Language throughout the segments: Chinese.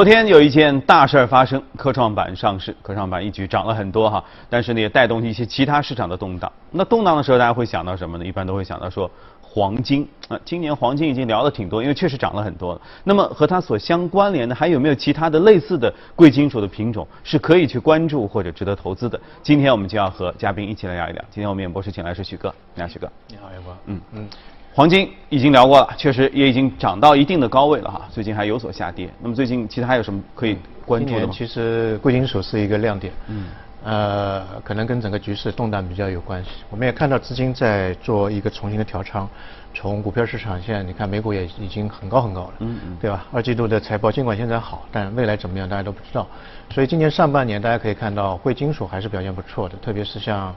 昨天有一件大事儿发生，科创板上市，科创板一举涨了很多哈，但是呢也带动一些其他市场的动荡。那动荡的时候，大家会想到什么呢？一般都会想到说黄金啊，今年黄金已经聊了挺多，因为确实涨了很多了。那么和它所相关联的还有没有其他的类似的贵金属的品种是可以去关注或者值得投资的？今天我们就要和嘉宾一起来聊一聊。今天我们演播室请来是许哥，你好，许哥。你好，杨博。嗯嗯。黄金已经聊过了，确实也已经涨到一定的高位了哈，最近还有所下跌。那么最近其他还有什么可以关注的吗？其实贵金属是一个亮点，嗯，呃，可能跟整个局势动荡比较有关系。我们也看到资金在做一个重新的调仓，从股票市场现在你看美股也已经很高很高了，嗯嗯，对吧？二季度的财报尽管现在好，但未来怎么样大家都不知道。所以今年上半年大家可以看到贵金属还是表现不错的，特别是像。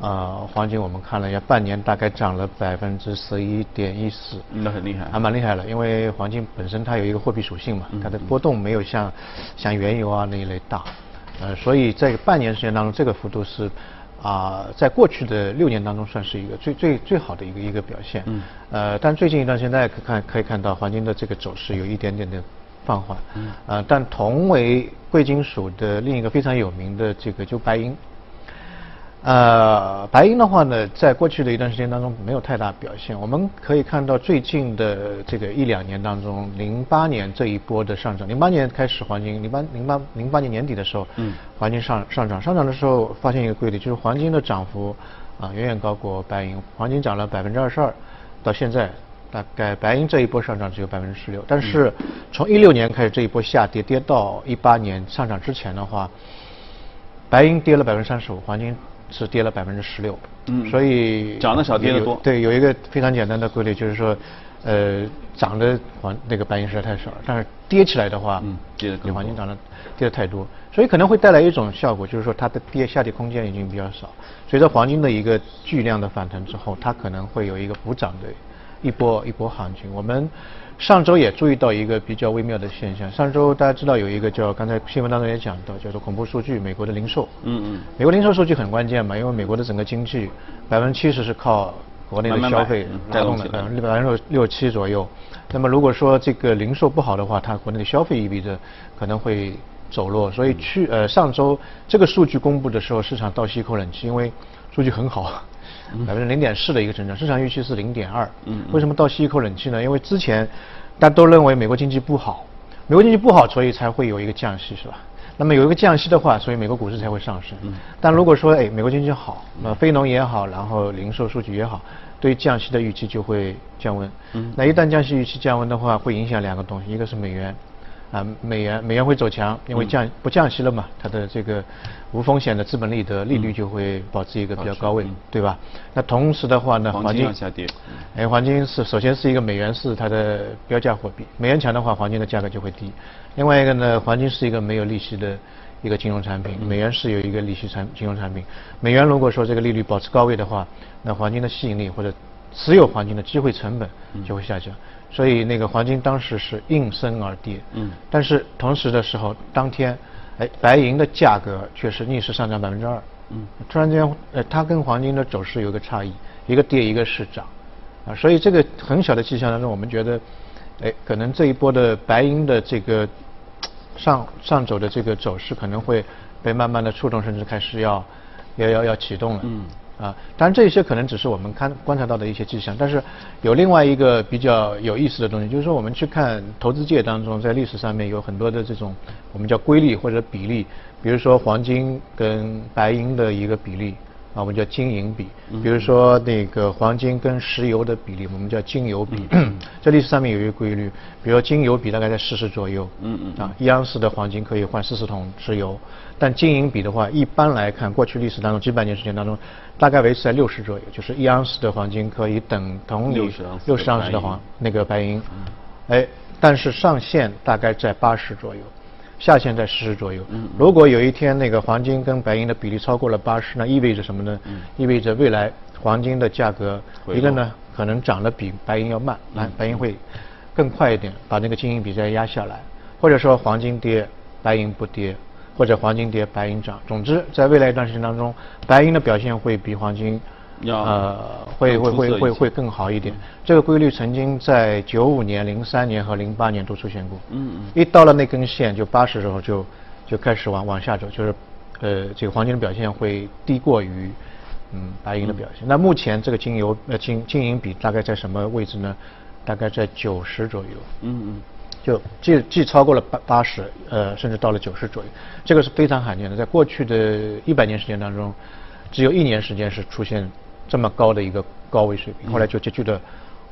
呃，黄金我们看了一下，半年大概涨了百分之十一点一四，那很厉害，还蛮厉害了。因为黄金本身它有一个货币属性嘛，它的波动没有像像原油啊那一类大，呃，所以在半年时间当中，这个幅度是啊，在过去的六年当中算是一个最最最好的一个一个表现。嗯。呃，但最近一段时间大家可看可以看到黄金的这个走势有一点点的放缓。嗯。呃，但同为贵金属的另一个非常有名的这个就白银。呃，白银的话呢，在过去的一段时间当中没有太大表现。我们可以看到最近的这个一两年当中，零八年这一波的上涨，零八年开始黄金，零八零八零八年年底的时候，嗯，黄金上上涨，上涨的时候发现一个规律，就是黄金的涨幅啊远远高过白银，黄金涨了百分之二十二，到现在大概白银这一波上涨只有百分之十六，但是从一六年开始这一波下跌，跌到一八年上涨之前的话，白银跌了百分之三十五，黄金。是跌了百分之十六，嗯，所以涨得少跌得多。对，有一个非常简单的规律，就是说，呃，涨的黄那个白银实在太少了，但是跌起来的话，嗯，跌的比黄金涨得跌的太多，所以可能会带来一种效果，就是说它的跌下跌空间已经比较少。随着黄金的一个巨量的反弹之后，它可能会有一个补涨的一波一波行情。我们。上周也注意到一个比较微妙的现象。上周大家知道有一个叫刚才新闻当中也讲到，叫做恐怖数据，美国的零售。嗯嗯。美国零售数据很关键嘛，因为美国的整个经济百分之七十是靠国内的消费带动的，百分之百分之六七左右。那么如果说这个零售不好的话，它国内的消费意味着可能会走弱。所以去呃上周这个数据公布的时候，市场倒吸一口冷气，因为数据很好。百分之零点四的一个增长，市场预期是零点二。嗯，为什么倒吸一口冷气呢？因为之前大家都认为美国经济不好，美国经济不好，所以才会有一个降息，是吧？那么有一个降息的话，所以美国股市才会上升。嗯，但如果说哎，美国经济好，那非农也好，然后零售数据也好，对降息的预期就会降温。嗯，那一旦降息预期降温的话，会影响两个东西，一个是美元。啊，美元美元会走强，因为降不降息了嘛，它的这个无风险的资本利得利率就会保持一个比较高位，对吧？那同时的话呢，黄金下跌，哎，黄金是首先是一个美元是它的标价货币，美元强的话，黄金的价格就会低。另外一个呢，黄金是一个没有利息的一个金融产品，美元是有一个利息产金融产品。美元如果说这个利率保持高位的话，那黄金的吸引力或者持有黄金的机会成本就会下降。所以那个黄金当时是应声而跌，嗯，但是同时的时候，当天，哎，白银的价格却是逆势上涨百分之二，嗯，突然间，呃，它跟黄金的走势有个差异，一个跌一个是涨，啊，所以这个很小的迹象当中，我们觉得，哎，可能这一波的白银的这个上上走的这个走势可能会被慢慢的触动，甚至开始要要要要启动了，嗯。啊，当然这些可能只是我们看观察到的一些迹象，但是有另外一个比较有意思的东西，就是说我们去看投资界当中，在历史上面有很多的这种我们叫规律或者比例，比如说黄金跟白银的一个比例。啊，我们叫金银比，比如说那个黄金跟石油的比例，我们叫金油比。在历史上面有一个规律，比如金油比大概在四十左右。嗯嗯。啊，一盎司的黄金可以换四十桶石油，但金银比的话，一般来看，过去历史当中几百年时间当中，大概维持在六十左右，就是一盎司的黄金可以等同于六十盎司的黄那个白银。哎，但是上限大概在八十左右。下限在四十左右。嗯，如果有一天那个黄金跟白银的比例超过了八十，那意味着什么呢？嗯，意味着未来黄金的价格一个呢可能涨得比白银要慢，白白银会更快一点，把那个金银比再压下来，或者说黄金跌，白银不跌，或者黄金跌，白银涨。总之，在未来一段时间当中，白银的表现会比黄金呃，会会会会会更好一点。这个规律曾经在九五年、零三年和零八年都出现过。嗯嗯。一到了那根线就八十时候就就开始往往下走，就是呃这个黄金的表现会低过于嗯白银的表现。那目前这个金油呃金金银比大概在什么位置呢？大概在九十左右。嗯嗯。就既既超过了八八十，呃甚至到了九十左右，这个是非常罕见的，在过去的一百年时间当中，只有一年时间是出现。这么高的一个高位水平，后来就急剧的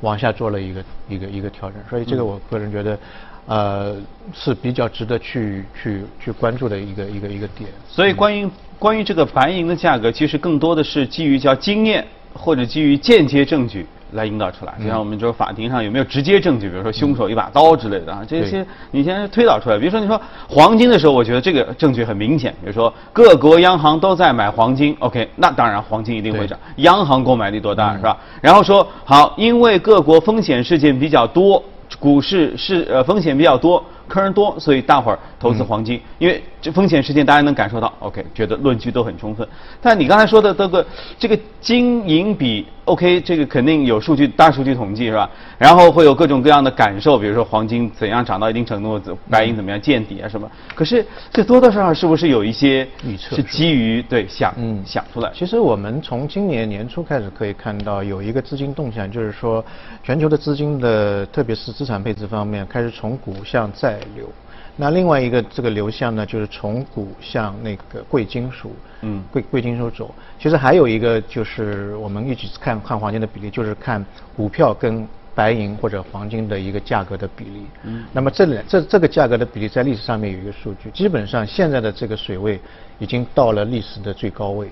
往下做了一个一个一个调整，所以这个我个人觉得，呃是比较值得去去去关注的一个一个一个点。所以关于关于这个白银的价格，其实更多的是基于叫经验或者基于间接证据。来引导出来，就像我们说法庭上有没有直接证据，比如说凶手一把刀之类的啊，这些你先推导出来。比如说你说黄金的时候，我觉得这个证据很明显，比如说各国央行都在买黄金，OK，那当然黄金一定会涨，央行购买力多大是吧？然后说好，因为各国风险事件比较多，股市是呃风险比较多。客人多，所以大伙儿投资黄金，因为这风险事件大家能感受到，OK，觉得论据都很充分。但你刚才说的这个这个金银比，OK，这个肯定有数据，大数据统计是吧？然后会有各种各样的感受，比如说黄金怎样涨到一定程度，白银怎么样见底啊什么。可是这多多少少是不是有一些预测？是基于对想嗯想出来。其实我们从今年年初开始可以看到有一个资金动向，就是说全球的资金的，特别是资产配置方面，开始从股向债。流，那另外一个这个流向呢，就是从股向那个贵金属，嗯，贵贵金属走。其实还有一个就是我们一起看看黄金的比例，就是看股票跟白银或者黄金的一个价格的比例。嗯，那么这两这这个价格的比例在历史上面有一个数据，基本上现在的这个水位已经到了历史的最高位，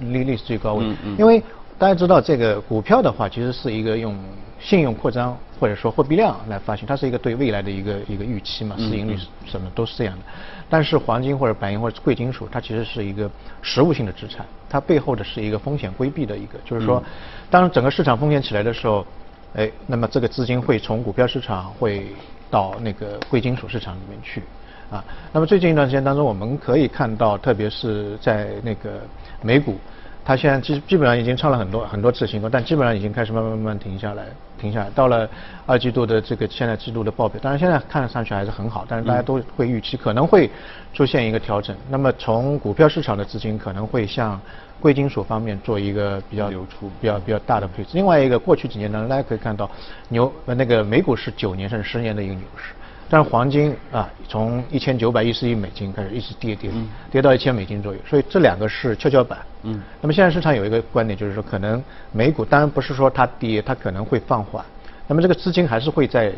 历历史最高位。嗯嗯。因为大家知道这个股票的话，其实是一个用。信用扩张或者说货币量来发行，它是一个对未来的一个一个预期嘛，市盈率什么都是这样的。但是黄金或者白银或者贵金属，它其实是一个实物性的资产，它背后的是一个风险规避的一个，就是说，当整个市场风险起来的时候，哎，那么这个资金会从股票市场会到那个贵金属市场里面去，啊，那么最近一段时间当中，我们可以看到，特别是在那个美股。它现在基基本上已经创了很多很多次新高，但基本上已经开始慢慢慢慢停下来，停下来。到了二季度的这个现在季度的报表，当然现在看上去还是很好，但是大家都会预期可能会出现一个调整。那么从股票市场的资金可能会向贵金属方面做一个比较流出、比较比较大的配置。另外一个，过去几年呢，大家可以看到牛那个美股是九年甚至十年的一个牛市。但是黄金啊，从一千九百一十亿美金开始一直跌跌，跌到一千美金左右，所以这两个是跷跷板。嗯。那么现在市场有一个观点，就是说可能美股当然不是说它跌，它可能会放缓。那么这个资金还是会在，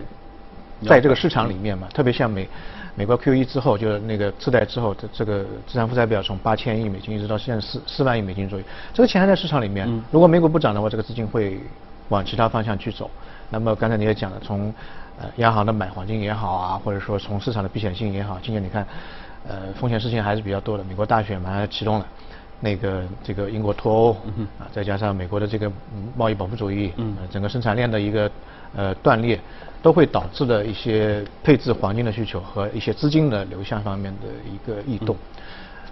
在这个市场里面嘛，特别像美美国 QE 之后，就是那个次贷之后这这个资产负债表从八千亿美金一直到现在四四万亿美金左右，这个钱还在市场里面。如果美股不涨的话，这个资金会往其他方向去走。那么刚才你也讲了，从呃，央行的买黄金也好啊，或者说从市场的避险性也好，今年你看，呃，风险事情还是比较多的。美国大选马上要启动了，那个这个英国脱欧啊，再加上美国的这个贸易保护主义，嗯，整个生产链的一个呃断裂，都会导致的一些配置黄金的需求和一些资金的流向方面的一个异动。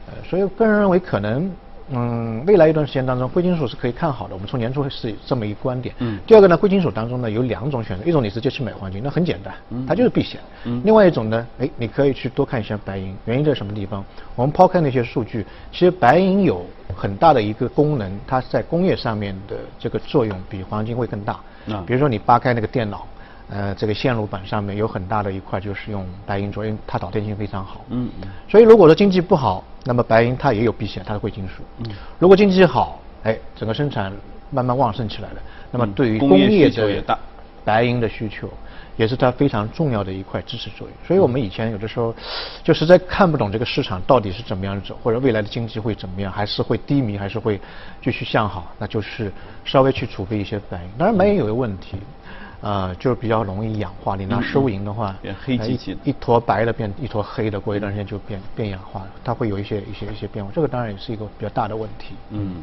呃，所以个人认为可能。嗯，未来一段时间当中，贵金属是可以看好的。我们从年初是这么一个观点。嗯。第二个呢，贵金属当中呢有两种选择，一种你直接去买黄金，那很简单，它就是避险。嗯。另外一种呢，哎，你可以去多看一下白银。原因在什么地方？我们抛开那些数据，其实白银有很大的一个功能，它在工业上面的这个作用比黄金会更大。啊。比如说你扒开那个电脑。呃，这个线路板上面有很大的一块就是用白银做，因为它导电性非常好。嗯嗯。所以如果说经济不好，那么白银它也有避险，它是贵金属。嗯。如果经济好，哎，整个生产慢慢旺盛起来了，那么对于工业的白银的需求，也是它非常重要的一块支持作用。所以我们以前有的时候就实在看不懂这个市场到底是怎么样走，或者未来的经济会怎么样，还是会低迷，还是会继续向好，那就是稍微去储备一些白银。当然，白银有个问题。呃，就是比较容易氧化。你拿收银的话，变黑漆漆，一坨白的变一坨黑的，过一段时间就变变氧化了。它会有一些一些一些变化，这个当然也是一个比较大的问题。嗯，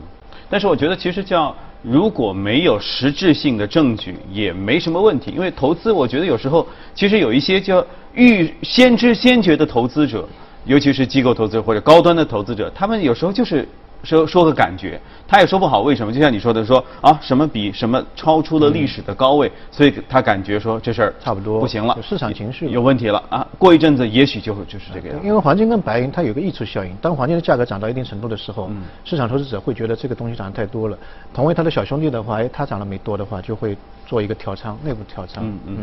但是我觉得其实叫如果没有实质性的证据也没什么问题，因为投资我觉得有时候其实有一些叫预先知先觉的投资者，尤其是机构投资者或者高端的投资者，他们有时候就是说说个感觉，他也说不好为什么。就像你说的说啊，什么比什么超出了历史的高位，所以他感觉说这事儿差不多不行了，市场情绪有问题了啊。过一阵子也许就就是这个样。因为黄金跟白银它有个溢出效应，当黄金的价格涨到一定程度的时候，市场投资者会觉得这个东西涨得太多了。同为他的小兄弟的话，哎，它涨了没多的话，就会做一个调仓，内部调仓。嗯嗯。